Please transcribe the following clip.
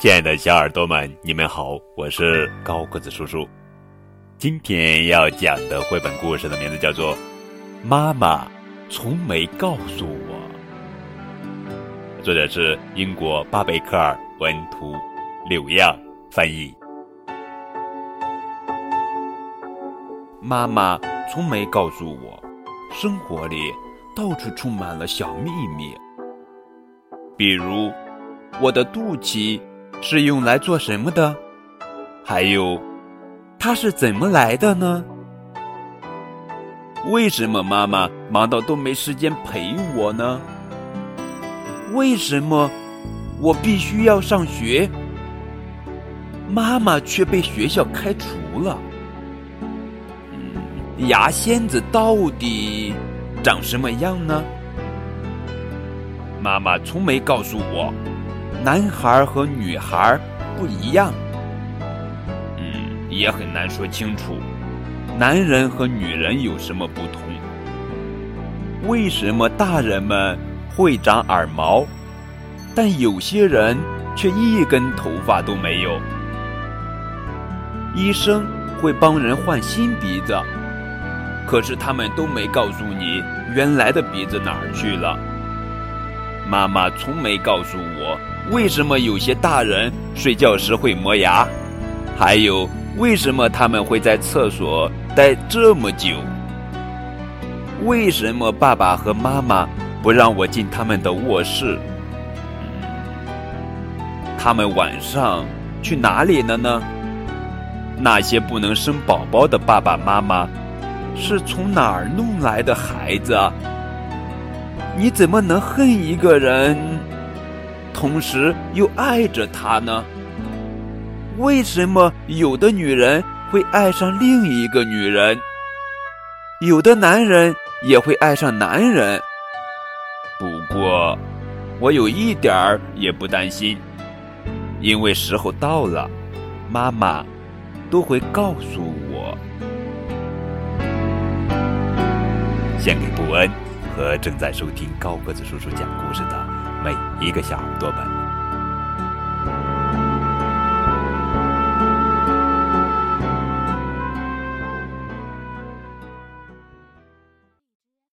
亲爱的小耳朵们，你们好，我是高个子叔叔。今天要讲的绘本故事的名字叫做《妈妈从没告诉我》，作者是英国巴贝克尔文图，柳样翻译。妈妈从没告诉我，生活里到处充满了小秘密，比如我的肚脐。是用来做什么的？还有，它是怎么来的呢？为什么妈妈忙到都没时间陪我呢？为什么我必须要上学，妈妈却被学校开除了？牙仙子到底长什么样呢？妈妈从没告诉我。男孩和女孩不一样，嗯，也很难说清楚。男人和女人有什么不同？为什么大人们会长耳毛，但有些人却一根头发都没有？医生会帮人换新鼻子，可是他们都没告诉你原来的鼻子哪儿去了。妈妈从没告诉我。为什么有些大人睡觉时会磨牙？还有，为什么他们会在厕所待这么久？为什么爸爸和妈妈不让我进他们的卧室？他们晚上去哪里了呢？那些不能生宝宝的爸爸妈妈是从哪儿弄来的孩子？你怎么能恨一个人？同时又爱着他呢？为什么有的女人会爱上另一个女人，有的男人也会爱上男人？不过，我有一点儿也不担心，因为时候到了，妈妈都会告诉我。献给布恩和正在收听高个子叔叔讲故事的。每一个小耳朵们。